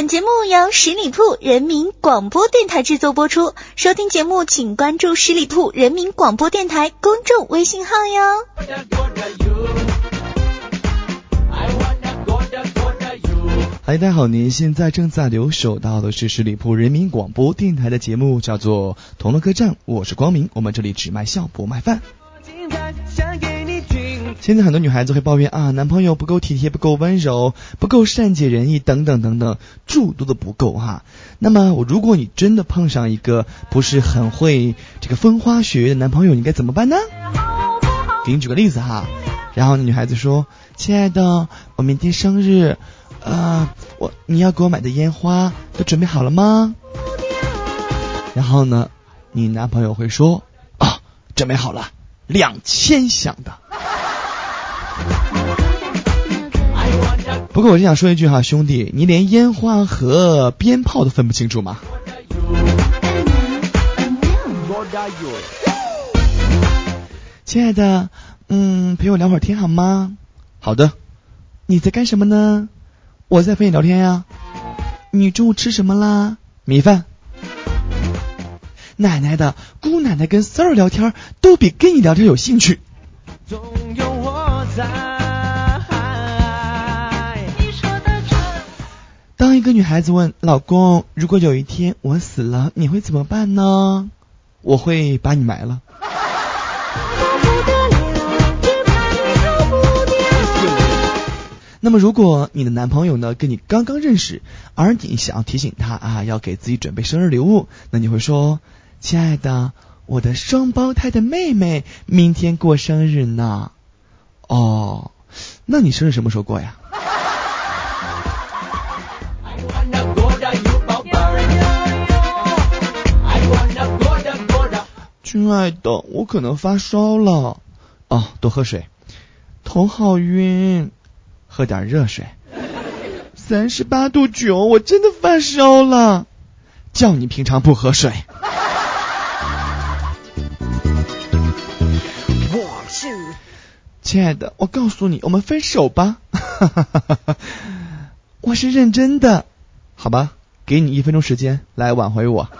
本节目由十里铺人民广播电台制作播出。收听节目，请关注十里铺人民广播电台公众微信号哟。嗨，大家好，您现在正在留守到的是十里铺人民广播电台的节目，叫做《同乐客栈》，我是光明，我们这里只卖笑不卖饭。现在很多女孩子会抱怨啊，男朋友不够体贴，不够温柔，不够善解人意，等等等等，诸多的不够哈。那么，我如果你真的碰上一个不是很会这个风花雪月的男朋友，你该怎么办呢？给你举个例子哈，然后女孩子说：“亲爱的，我明天生日，啊，我你要给我买的烟花都准备好了吗？”然后呢，你男朋友会说：“啊，准备好了，两千响的。”不过我就想说一句哈，兄弟，你连烟花和鞭炮都分不清楚吗？亲爱的，嗯，陪我聊会儿天好吗？好的。你在干什么呢？我在陪你聊天呀。你中午吃什么啦？米饭。奶奶的，姑奶奶跟丝儿聊天都比跟你聊天有兴趣。当一个女孩子问老公：“如果有一天我死了，你会怎么办呢？”我会把你埋了。那么，如果你的男朋友呢跟你刚刚认识，而你想要提醒他啊要给自己准备生日礼物，那你会说：“亲爱的，我的双胞胎的妹妹明天过生日呢。”哦，那你生日什么时候过呀？亲爱的，我可能发烧了。哦，多喝水。头好晕，喝点热水。三十八度九，我真的发烧了。叫你平常不喝水。我是亲爱的，我告诉你，我们分手吧。我是认真的，好吧？给你一分钟时间来挽回我。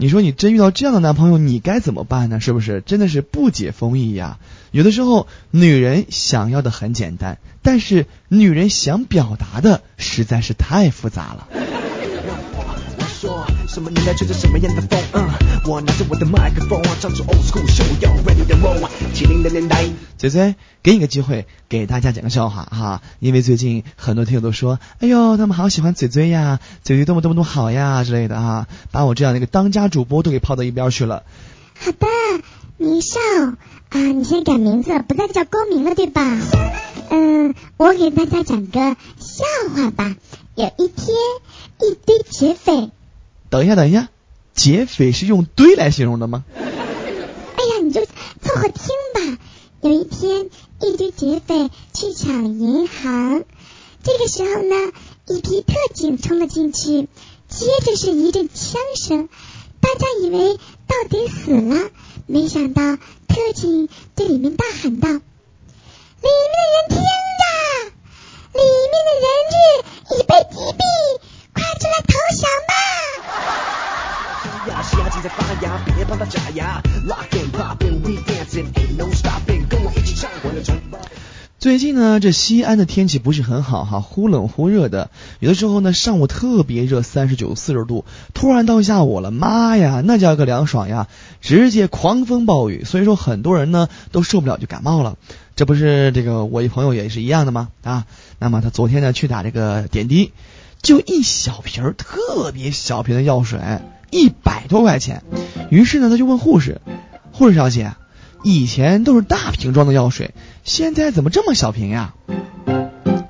你说你真遇到这样的男朋友，你该怎么办呢？是不是真的是不解风意呀？有的时候，女人想要的很简单，但是女人想表达的实在是太复杂了。嘴嘴，给你个机会，给大家讲个笑话哈。因为最近很多听友都说，哎呦，他们好喜欢嘴嘴呀，嘴嘴多么多么多好呀之类的哈，把我这样的一个当家主播都给抛到一边去了。好的，明少啊，你先改名字，不再叫光明了对吧？嗯，我给大家讲个笑话吧。有一天，一堆劫匪。等一下，等一下，劫匪是用堆来形容的吗？哎呀，你就凑合听吧。有一天，一堆劫匪去抢银行，这个时候呢，一批特警冲了进去，接着是一阵枪声，大家以为到底死了，没想到特警对里面大喊道：“里面的人听着，里面的人质已被击毙，快出来投降吧！”最近呢，这西安的天气不是很好哈，忽冷忽热的。有的时候呢，上午特别热，三十九、四十度，突然到下午了，妈呀，那叫个凉爽呀，直接狂风暴雨。所以说，很多人呢都受不了，就感冒了。这不是这个我一朋友也是一样的吗？啊，那么他昨天呢去打这个点滴。就一小瓶特别小瓶的药水，一百多块钱。于是呢，他就问护士：“护士小姐，以前都是大瓶装的药水，现在怎么这么小瓶呀？”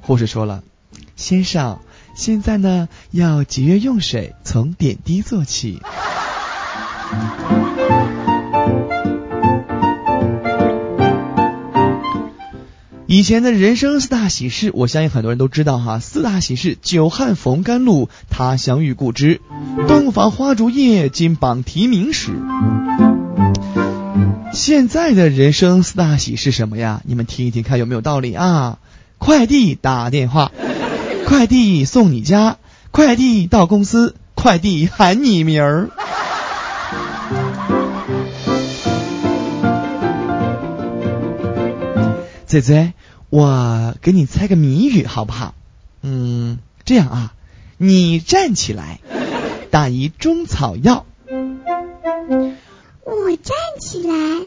护士说了：“先生，现在呢要节约用水，从点滴做起。”以前的人生四大喜事，我相信很多人都知道哈。四大喜事：久旱逢甘露，他乡遇故知，洞房花烛夜，金榜题名时。现在的人生四大喜是什么呀？你们听一听，看有没有道理啊？快递打电话，快递送你家，快递到公司，快递喊你名儿。嘴嘴，我给你猜个谜语好不好？嗯，这样啊，你站起来，打一中草药。我站起来，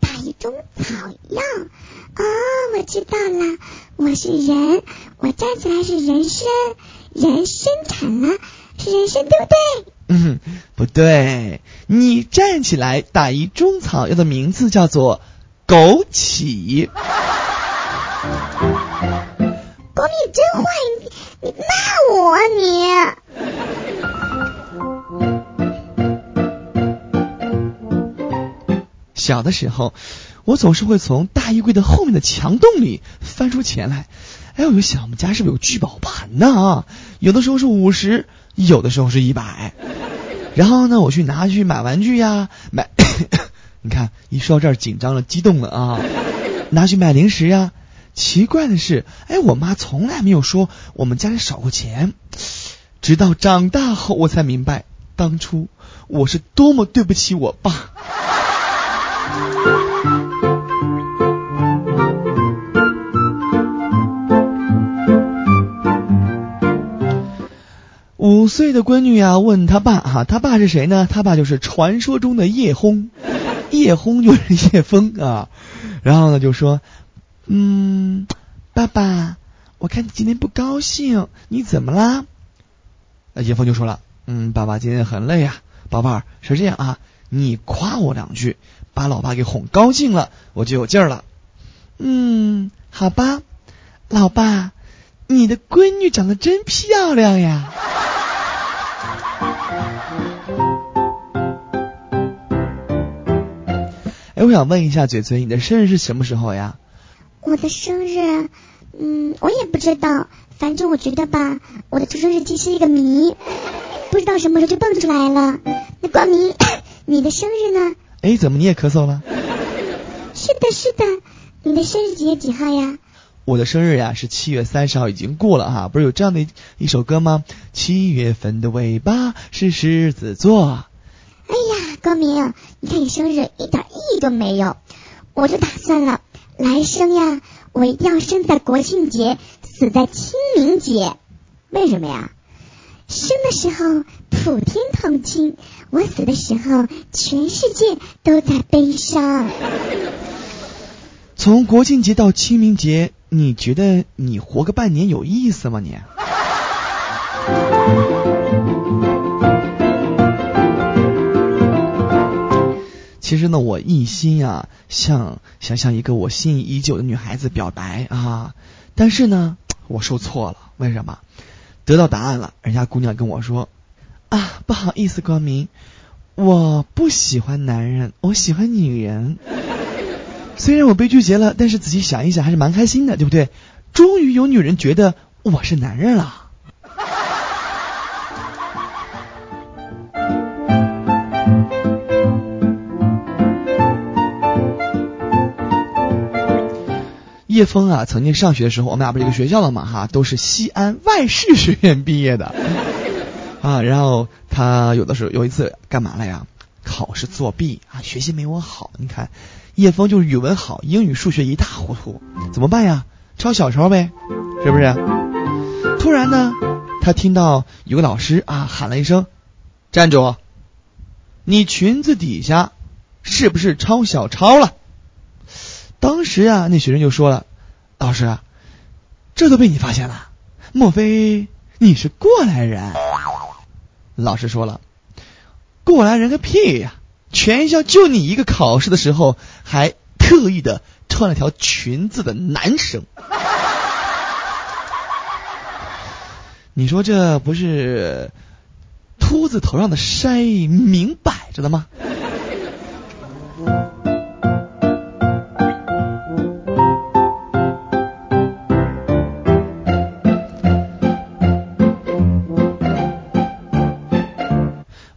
打一中草药。哦，我知道了，我是人，我站起来是人参，人生产了是人参，对不对？嗯，不对，你站起来打一中草药的名字叫做枸杞。国民真坏，你你骂我啊你！小的时候，我总是会从大衣柜的后面的墙洞里翻出钱来。哎，我就想，我们家是不是有聚宝盆呢？啊有的时候是五十，有的时候是一百。然后呢，我去拿去买玩具呀，买。你看，一说到这儿，紧张了，激动了啊！拿去买零食呀。奇怪的是，哎，我妈从来没有说我们家里少过钱，直到长大后我才明白，当初我是多么对不起我爸。五岁的闺女啊，问他爸哈，他爸是谁呢？他爸就是传说中的叶轰，叶轰就是叶枫啊。然后呢，就说。嗯，爸爸，我看你今天不高兴，你怎么啦？叶枫就说了，嗯，爸爸今天很累呀，宝贝儿是这样啊，你夸我两句，把老爸给哄高兴了，我就有劲儿了。嗯，好吧，老爸，你的闺女长得真漂亮呀。哎，我想问一下嘴嘴，你的生日是什么时候呀？我的生日，嗯，我也不知道，反正我觉得吧，我的出生日期是一个谜，不知道什么时候就蹦出来了。那光明，你的生日呢？哎，怎么你也咳嗽了？是的，是的，你的生日几月几号呀？我的生日呀是七月三十号，已经过了哈，不是有这样的一首歌吗？七月份的尾巴是狮子座。哎呀，光明，你看你生日一点意义都没有，我就打算了。来生呀，我一定要生在国庆节，死在清明节。为什么呀？生的时候普天同庆，我死的时候全世界都在悲伤。从国庆节到清明节，你觉得你活个半年有意思吗？你？其实呢，我一心呀，想想向一个我心仪已久的女孩子表白啊，但是呢，我受挫了。为什么？得到答案了，人家姑娘跟我说啊，不好意思，光明，我不喜欢男人，我喜欢女人。虽然我被拒绝了，但是仔细想一想，还是蛮开心的，对不对？终于有女人觉得我是男人了。叶枫啊，曾经上学的时候，我们俩不是一个学校的嘛，哈，都是西安外事学院毕业的啊。然后他有的时候有一次干嘛了呀？考试作弊啊，学习没我好。你看，叶枫就是语文好，英语数学一塌糊涂，怎么办呀？抄小抄呗，是不是？突然呢，他听到有个老师啊喊了一声：“站住！你裙子底下是不是抄小抄了？”当时啊，那学生就说了：“老师，这都被你发现了，莫非你是过来人？”老师说了：“过来人个屁呀！全校就你一个考试的时候还特意的穿了条裙子的男生，你说这不是秃子头上的筛明摆着的吗？”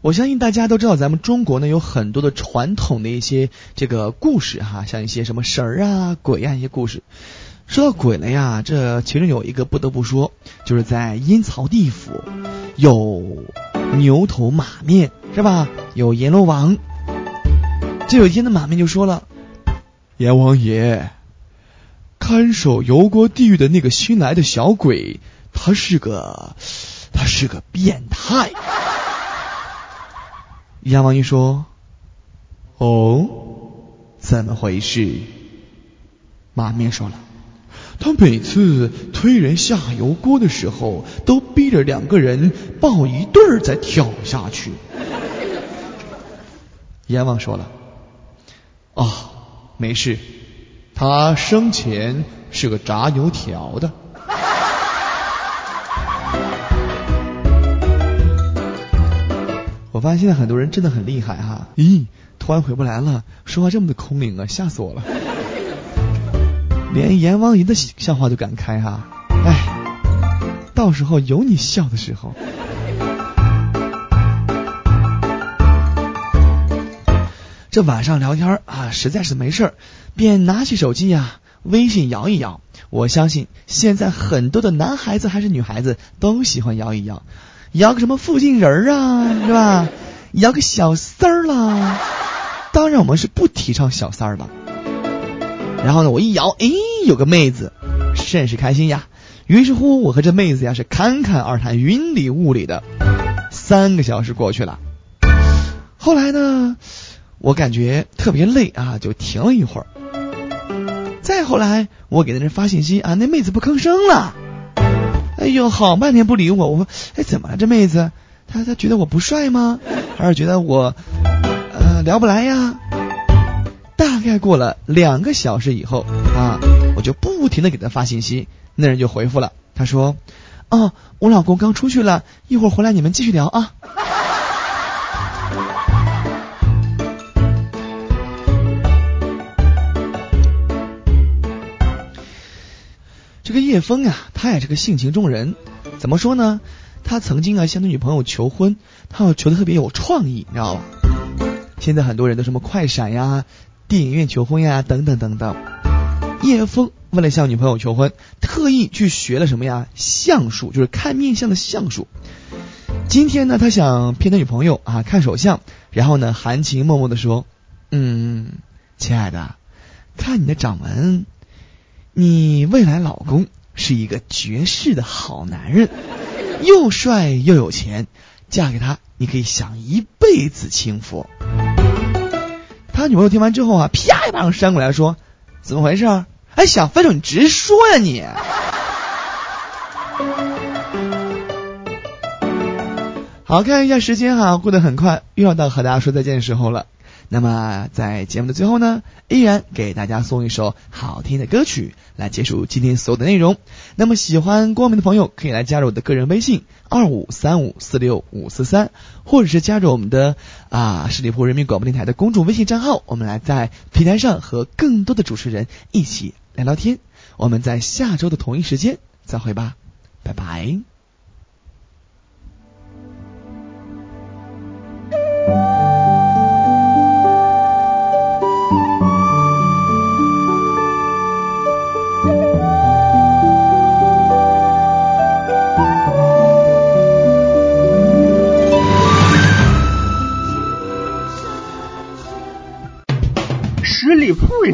我相信大家都知道，咱们中国呢有很多的传统的一些这个故事哈，像一些什么神儿啊、鬼啊一些故事。说到鬼了呀，这其中有一个不得不说，就是在阴曹地府有牛头马面，是吧？有阎罗王。这有一天的马面就说了：“阎王爷，看守油锅地狱的那个新来的小鬼，他是个，他是个变态。”阎王爷说：“哦，怎么回事？”马面说了。他每次推人下油锅的时候，都逼着两个人抱一对儿再跳下去。阎王说了：“啊，没事，他生前是个炸油条的。”我发现现在很多人真的很厉害哈！咦，突然回不来了，说话这么的空灵啊，吓死我了。连阎王爷的笑话都敢开哈，哎，到时候有你笑的时候。这晚上聊天啊，实在是没事儿，便拿起手机呀，微信摇一摇。我相信现在很多的男孩子还是女孩子都喜欢摇一摇，摇个什么附近人啊，是吧？摇个小三儿啦。当然我们是不提倡小三儿的。然后呢，我一摇，哎，有个妹子，甚是开心呀。于是乎，我和这妹子呀是侃侃而谈，云里雾里的。三个小时过去了，后来呢，我感觉特别累啊，就停了一会儿。再后来，我给那人发信息啊，那妹子不吭声了。哎呦，好半天不理我，我说，哎，怎么了？这妹子，她她觉得我不帅吗？还是觉得我呃聊不来呀？大概过了两个小时以后啊，我就不停的给她发信息，那人就回复了，他说：“哦，我老公刚出去了，一会儿回来你们继续聊啊。”这个叶枫啊，他也是个性情中人，怎么说呢？他曾经啊向他女朋友求婚，他要求的特别有创意，你知道吧？现在很多人都什么快闪呀。电影院求婚呀，等等等等。叶枫为了向女朋友求婚，特意去学了什么呀？相术，就是看面相的相术。今天呢，他想骗他女朋友啊，看手相，然后呢，含情脉脉的说：“嗯，亲爱的，看你的掌纹，你未来老公是一个绝世的好男人，又帅又有钱，嫁给他，你可以享一辈子清福。”他女朋友听完之后啊，啪一巴掌扇过来，说：“怎么回事？哎，想分手你直说呀你！” 好看一下时间哈，过得很快，又要到和大家说再见的时候了。那么在节目的最后呢，依然给大家送一首好听的歌曲来结束今天所有的内容。那么喜欢光明的朋友可以来加入我的个人微信二五三五四六五四三，或者是加入我们的啊十里铺人民广播电台的公众微信账号，我们来在平台上和更多的主持人一起聊聊天。我们在下周的同一时间再会吧，拜拜。